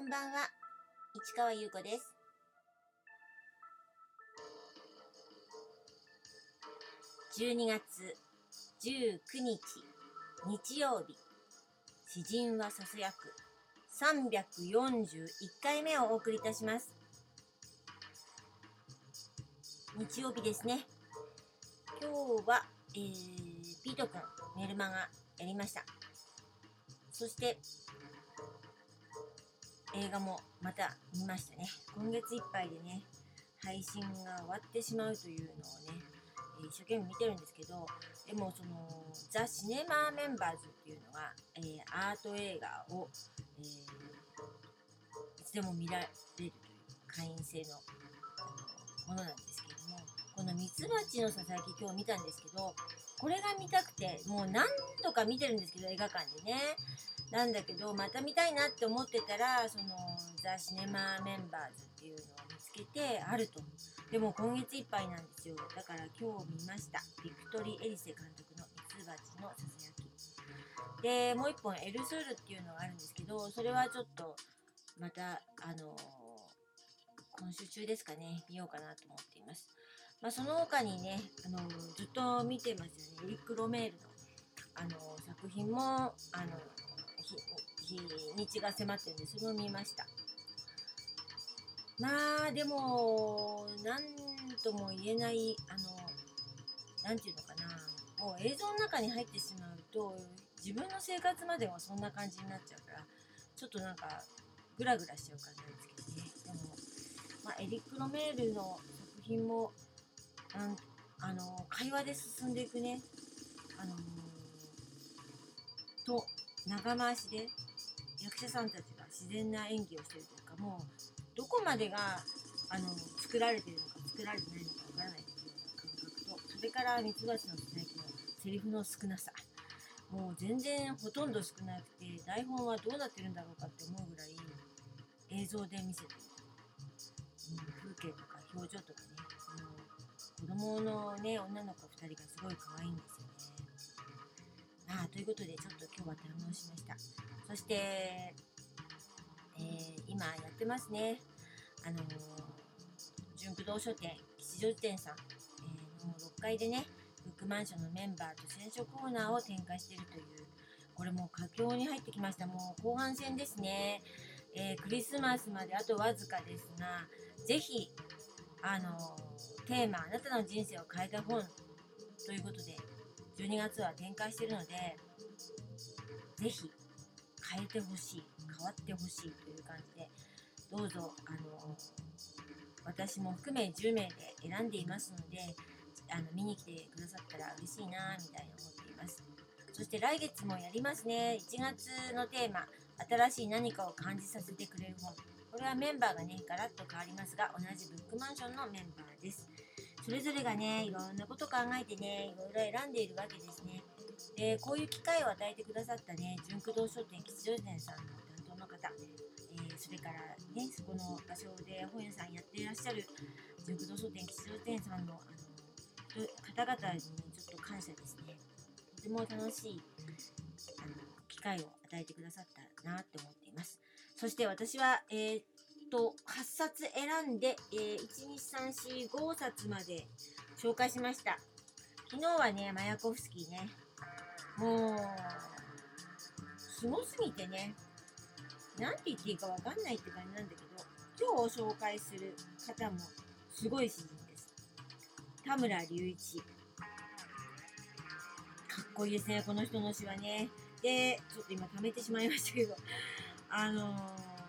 こんばんは、市川優子です。12月19日、日曜日、詩人はささやく341回目をお送りいたします。日曜日ですね。今日は、えー、ピートくん、メルマガやりました。そして、映画もまた見ましたね。今月いっぱいでね、配信が終わってしまうというのをね、一生懸命見てるんですけど、でもその、ザ・シネマメンバーズっていうのが、えーアート映画を、えーいつでも見られるという会員制のものなんですけども、このミツバチのささやき今日見たんですけど、これが見たくて、もう何度か見てるんですけど、映画館でね。なんだけど、また見たいなって思ってたら、その、ザ・シネマメンバーズっていうのを見つけて、あると。でも今月いっぱいなんですよ。だから今日見ました。ビクトリー・エリセ監督のミツバチのささやき。で、もう一本、エルスールっていうのがあるんですけど、それはちょっと、また、あの今週中ですかね、見ようかなと思っています。まあ、その他にね、あのずっと見てますよね、エリック・ロメールの、あの作品も、あの日日にちが迫ってるんで、それを見ました。まあ、でも、なんとも言えない、あの、なんていうのかな、もう映像の中に入ってしまうと、自分の生活まではそんな感じになっちゃうから、ちょっとなんか、グラグラしちゃう感じなんですけどね。でも、まあ、エリック・ロメールの作品も、なんあの、会話で進んでいくね、あの、長回しで、役者さんたちが自然な演技をしてるというか、もう、どこまでが、あの、作られてるのか、作られてないのかわからないというような感覚と、それから、ミツバチの最近のセリフの少なさ。もう全然ほとんど少なくて、台本はどうなってるんだろうかって思うぐらい、映像で見せてる。うん、風景とか表情とかね、その子供のね、女の子2人がすごい可愛いんですよね。あ、ということで、ちょっと今日は堪能しました。そして、えー今やってますね。あのー、純駆動書店、吉祥寺店さん、えーの6階でね、ブックマンションのメンバーと選書コーナーを展開しているという、これもう佳境に入ってきました。もう後半戦ですね。えークリスマスまであとわずかですが、ぜひ、あのテーマ、あなたの人生を変えた本ということで、12月は展開してるので、ぜひ変えてほしい、変わってほしいという感じで、どうぞ、あの私も含め10名で選んでいますので、あの見に来てくださったら嬉しいなみたいに思っています。そして来月もやりますね。1月のテーマ、新しい何かを感じさせてくれる本。これはメンバーがね、ガラッと変わりますが、同じブックマンションのメンバーです。それぞれがね、いろんなこと考えてね、いろいろ選んでいるわけですね。で、こういう機会を与えてくださったね、純駆動書店吉祥寺店さんの担当の方、えーそれからね、そこの場所で本屋さんやっていらっしゃる純駆動書店吉祥寺店さんのあの方々にちょっと感謝ですね。とても楽しいあの機会を与えてくださったなって思っています。そして私は、えーと、8冊選んで、えー、1、2、3、4、5冊まで紹介しました。昨日はね、マヤコフスキーね、もう、すごすぎてね、なんて言っていいかわかんないって感じなんだけど、今日紹介する方もすごい詩人です。田村隆一。かっこいいですね、この人の詩はね。で、ちょっと今貯めてしまいましたけど、あのー、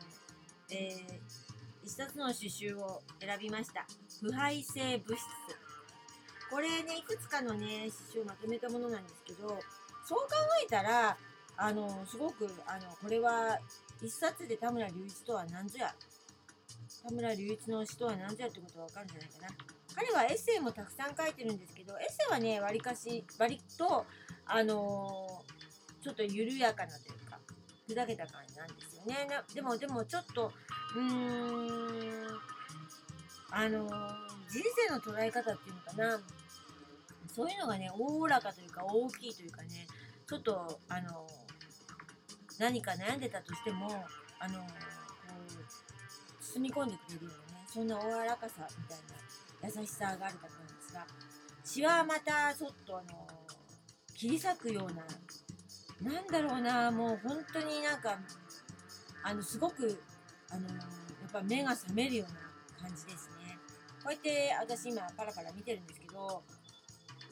えー、一冊の詩集を選びました。腐敗性物質。これね、いくつかのね、詩集をまとめたものなんですけど、そう考えたら、あの、すごく、あの、これは、一冊で田村隆一とは何ぞや。田村隆一の詩とは何ぞやってことがわかるんじゃないかな。彼はエッセイもたくさん書いてるんですけど、エッセイはね、わりかし、割と、あのーちょっと緩やかなという、砕けた感じなんですよね。でも、でもちょっと、うーん、あの人生の捉え方っていうのかな、そういうのがね、おおらかというか、大きいというかね、ちょっと、あの何か悩んでたとしても、あのーこ包み込んでくれるようなねそんなお柔らかさみたいな優しさがある方なんですが血はまたちょっとあの切り裂くようななんだろうなもう本当になんかあのすごくあのやっぱ目が覚めるような感じですね。こうやって私今パラパラ見てるんですけど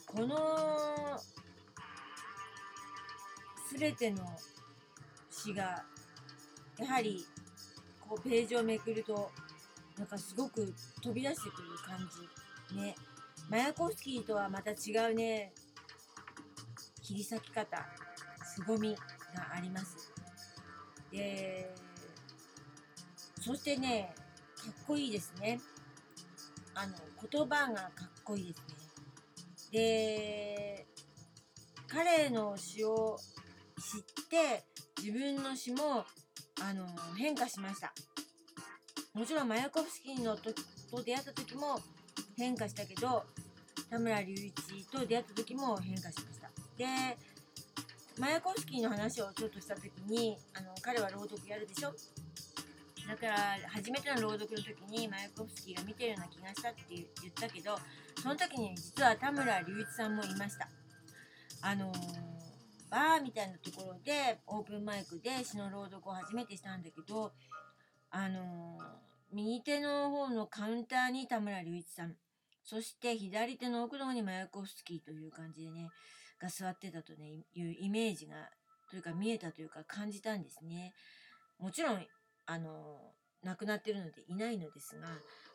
この全ての詩がやはりこうページをめくるとなんかすごく飛び出してくる感じね。マヤコフスキーとはまた違うね。切り裂き方。凄みがあります。でそしてねかっこいいですね。あの言葉がかっこいいですね。で彼の詩を知って自分の詩もあの変化しました。もちろんマヤコフスキーのとと出会った時も変化したけど田村隆一と出会った時も変化しました。でマヤコフスキーの話をちょっとした時にあの彼は朗読やるでしょ？だから初めての朗読の時にマヤコフスキーが見てるような気がしたって言ったけどその時に実は田村隆一さんもいました。あのー、バーみたいなところでオープンマイクで詩の朗読を初めてしたんだけどあのー、右手の方のカウンターに田村隆一さん。そして左手の奥の方にマヤコフスキーという感じでねが座ってたとねいうイメージがというか見えたというか感じたんですね。もちろんあの亡くなってるのでいないのですが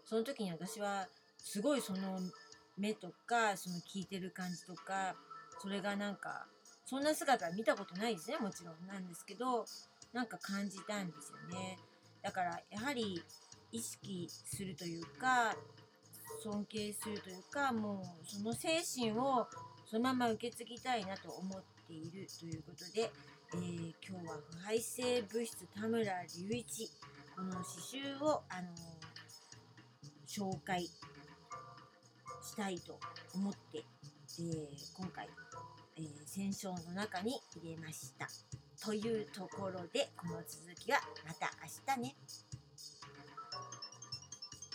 その時に私はすごいその目とかその聞いてる感じとかそれがなんかそんな姿は見たことないですねもちろん。なんですけどなんか感じたんですよね。だからやはり意識するというか尊敬するというかもうその精神をそのまま受け継ぎたいなと思っているということでえー、今日は腐敗性物質田村隆一この刺繍を、あの、紹介したいと思って、えー、今回、えー、戦勝の中に入れました。というところでこの続きはまた明日ね。